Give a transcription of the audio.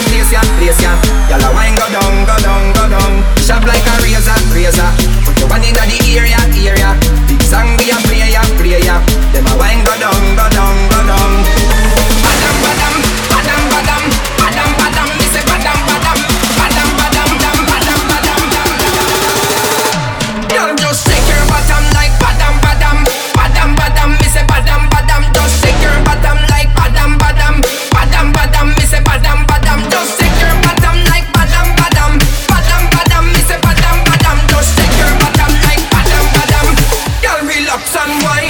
the place, yeah, place, yeah. Y'all a wine go down, go down, go down. Sharp like a razor, razor. and.